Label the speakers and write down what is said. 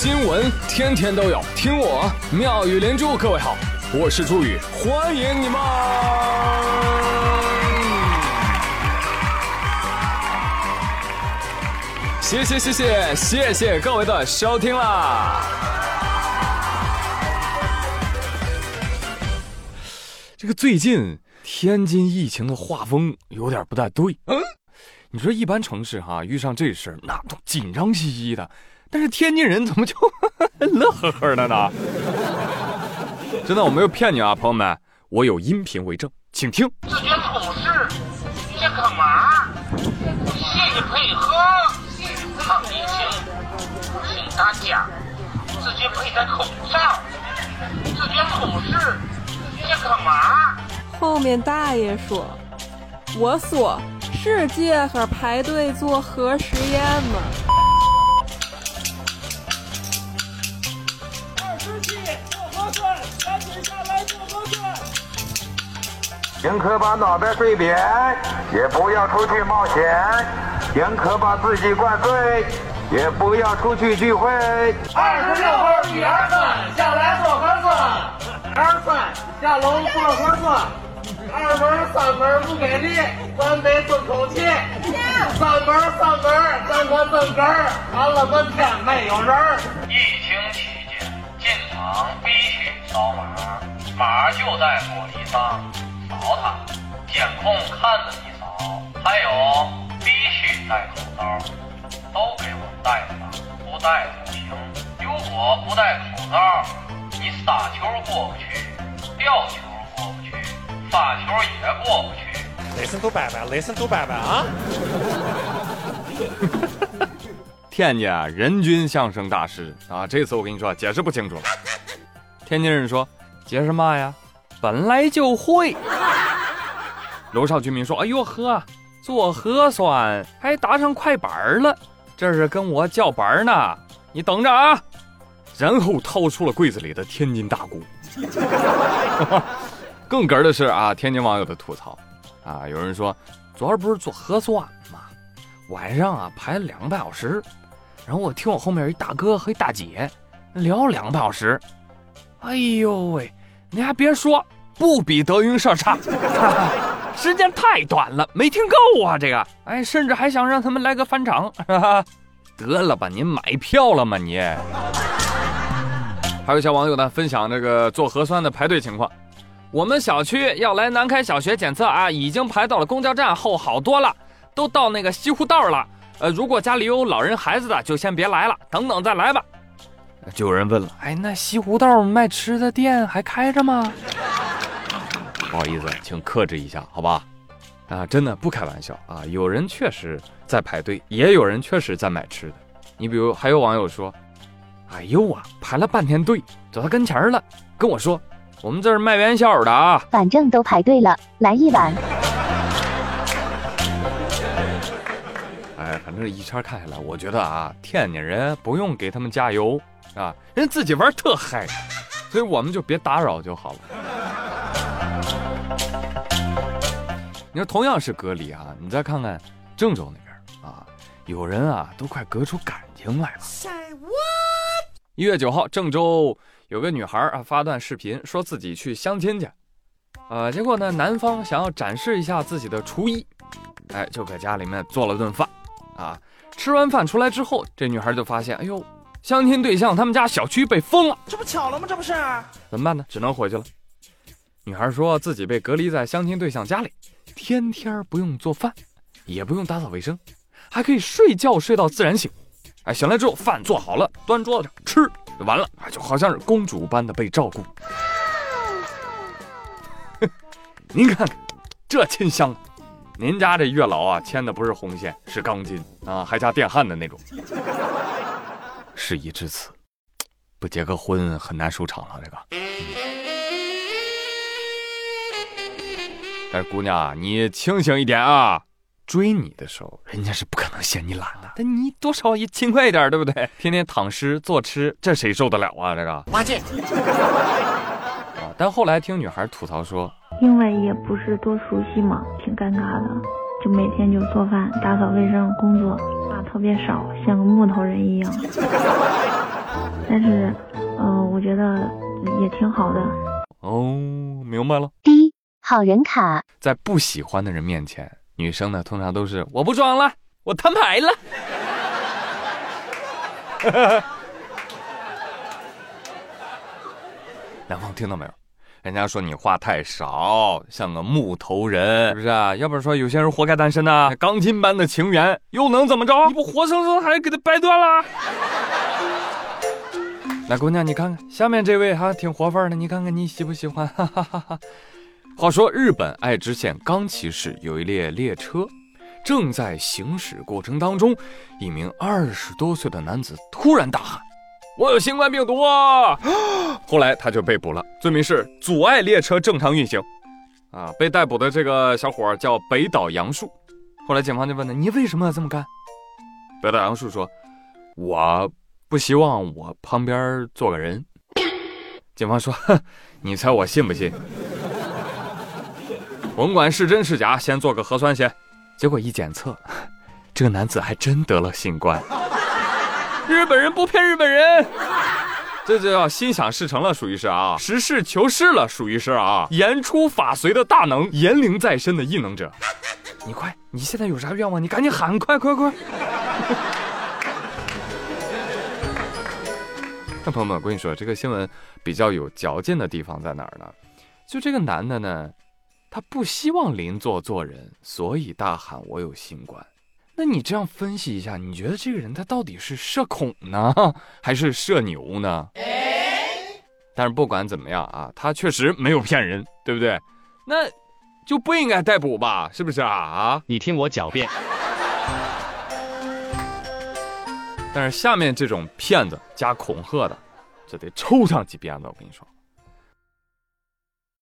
Speaker 1: 新闻天天都有，听我妙语连珠。各位好，我是朱宇，欢迎你们！谢谢谢谢谢谢各位的收听啦！这个最近天津疫情的画风有点不太对。嗯，你说一般城市哈遇上这事儿那都紧张兮兮的，但是天津人怎么就 乐呵呵的呢？真的我没有骗你啊，朋友们，我有音频为证，请听。
Speaker 2: 自觉处事，别干嘛？谢谢配合，抗疫情，请大家自觉佩戴口罩，自觉处事，别干嘛？
Speaker 3: 后面大爷说：“我说是街上排队做核实验吗？”
Speaker 4: 宁可把脑袋睡扁，也不要出去冒险；宁可把自己灌醉，也不要出去聚会。
Speaker 2: 二十六号一二三下来做核酸，二三下楼做核酸。二门三门不给力，咱得争口气。三门三门，咱可真根儿。看了半天没有人儿。疫情期间进场必须扫码，码就在玻璃上，扫它，监控看着你扫。还有必须戴口罩，都给我戴上，不戴不行。如果不戴口罩，你杀球过不去，吊球过不去。发球也过不去，
Speaker 5: 雷声都拜拜，雷声都拜拜啊！
Speaker 1: 天津，人均相声大师啊，这次我跟你说解释不清楚了。天津人说解释嘛呀？本来就会。楼上居民说：“哎呦呵，做核酸还打上快板了，这是跟我叫板呢，你等着啊！”然后掏出了柜子里的天津大鼓。更哏的是啊，天津网友的吐槽，啊，有人说昨儿不是做核酸吗？晚上啊排了两个半小时，然后我听我后面一大哥和一大姐聊两个半小时，哎呦喂，你还别说，不比德云社差，时间太短了，没听够啊这个，哎，甚至还想让他们来个返场，哈 哈得了吧，您买票了吗你？还有小网友呢分享这个做核酸的排队情况。我们小区要来南开小学检测啊，已经排到了公交站后好多了，都到那个西湖道了。呃，如果家里有老人孩子的，就先别来了，等等再来吧。就有人问了，哎，那西湖道卖吃的店还开着吗？不好意思，请克制一下，好吧？啊，真的不开玩笑啊，有人确实在排队，也有人确实在买吃的。你比如，还有网友说，哎呦啊，排了半天队，走到跟前了，跟我说。我们这是卖元宵的啊，
Speaker 6: 反正都排队了，来一碗。
Speaker 1: 哎，反正一圈看下来，我觉得啊，天津人不用给他们加油啊，人自己玩特嗨，所以我们就别打扰就好了。你说同样是隔离啊，你再看看郑州那边啊，有人啊都快隔出感情来了。一月九号，郑州。有个女孩啊发段视频，说自己去相亲去，呃，结果呢，男方想要展示一下自己的厨艺，哎，就搁家里面做了顿饭，啊，吃完饭出来之后，这女孩就发现，哎呦，相亲对象他们家小区被封了，
Speaker 5: 这不巧了吗？这不是？
Speaker 1: 怎么办呢？只能回去了。女孩说自己被隔离在相亲对象家里，天天不用做饭，也不用打扫卫生，还可以睡觉睡到自然醒，哎，醒来之后饭做好了，端桌子上吃。完了啊，就好像是公主般的被照顾。您看，这亲香！您家这月老啊，牵的不是红线，是钢筋啊，还加电焊的那种。事已至此，不结个婚很难收场了。这个，但是姑娘啊，你清醒一点啊！追你的时候，人家是不可能嫌你懒的，但你多少也勤快一点，对不对？天天躺尸坐吃，这谁受得了啊？这个
Speaker 5: 八戒。
Speaker 1: 啊！但后来听女孩吐槽说，
Speaker 7: 因为也不是多熟悉嘛，挺尴尬的，就每天就做饭、打扫卫生、工作，话特别少，像个木头人一样。但是，呃，我觉得也挺好的。
Speaker 1: 哦，明白了。
Speaker 6: 好人卡，
Speaker 1: 在不喜欢的人面前，女生呢通常都是我不装了，我摊牌了。男方听到没有？人家说你话太少，像个木头人，是不是啊？要不然说有些人活该单身呐、钢筋般的情缘又能怎么着？你不活生生还给他掰断了？来，姑娘，你看看下面这位哈，挺活范儿的，你看看你喜不喜欢？哈哈哈哈。话说，日本爱知县冈崎市有一列列车，正在行驶过程当中，一名二十多岁的男子突然大喊：“我有新冠病毒啊！” 后来他就被捕了，罪名是阻碍列车正常运行。啊，被逮捕的这个小伙叫北岛杨树。后来警方就问他：“你为什么要这么干？”北岛杨树说：“我不希望我旁边坐个人。”警方说：“哼，你猜我信不信？”甭管是真是假，先做个核酸先。结果一检测，这个男子还真得了新冠。日本人不骗日本人，这就叫心想事成了，属于是啊，实事求是了，属于是啊，言出法随的大能，言灵在身的异能者。你快，你现在有啥愿望？你赶紧喊，快快快！那朋友们，我跟你说，这个新闻比较有嚼劲的地方在哪儿呢？就这个男的呢。他不希望邻座做人，所以大喊我有新冠。那你这样分析一下，你觉得这个人他到底是社恐呢，还是社牛呢？但是不管怎么样啊，他确实没有骗人，对不对？那就不应该逮捕吧？是不是啊？啊！
Speaker 8: 你听我狡辩。
Speaker 1: 但是下面这种骗子加恐吓的，这得抽上几鞭子，我跟你说。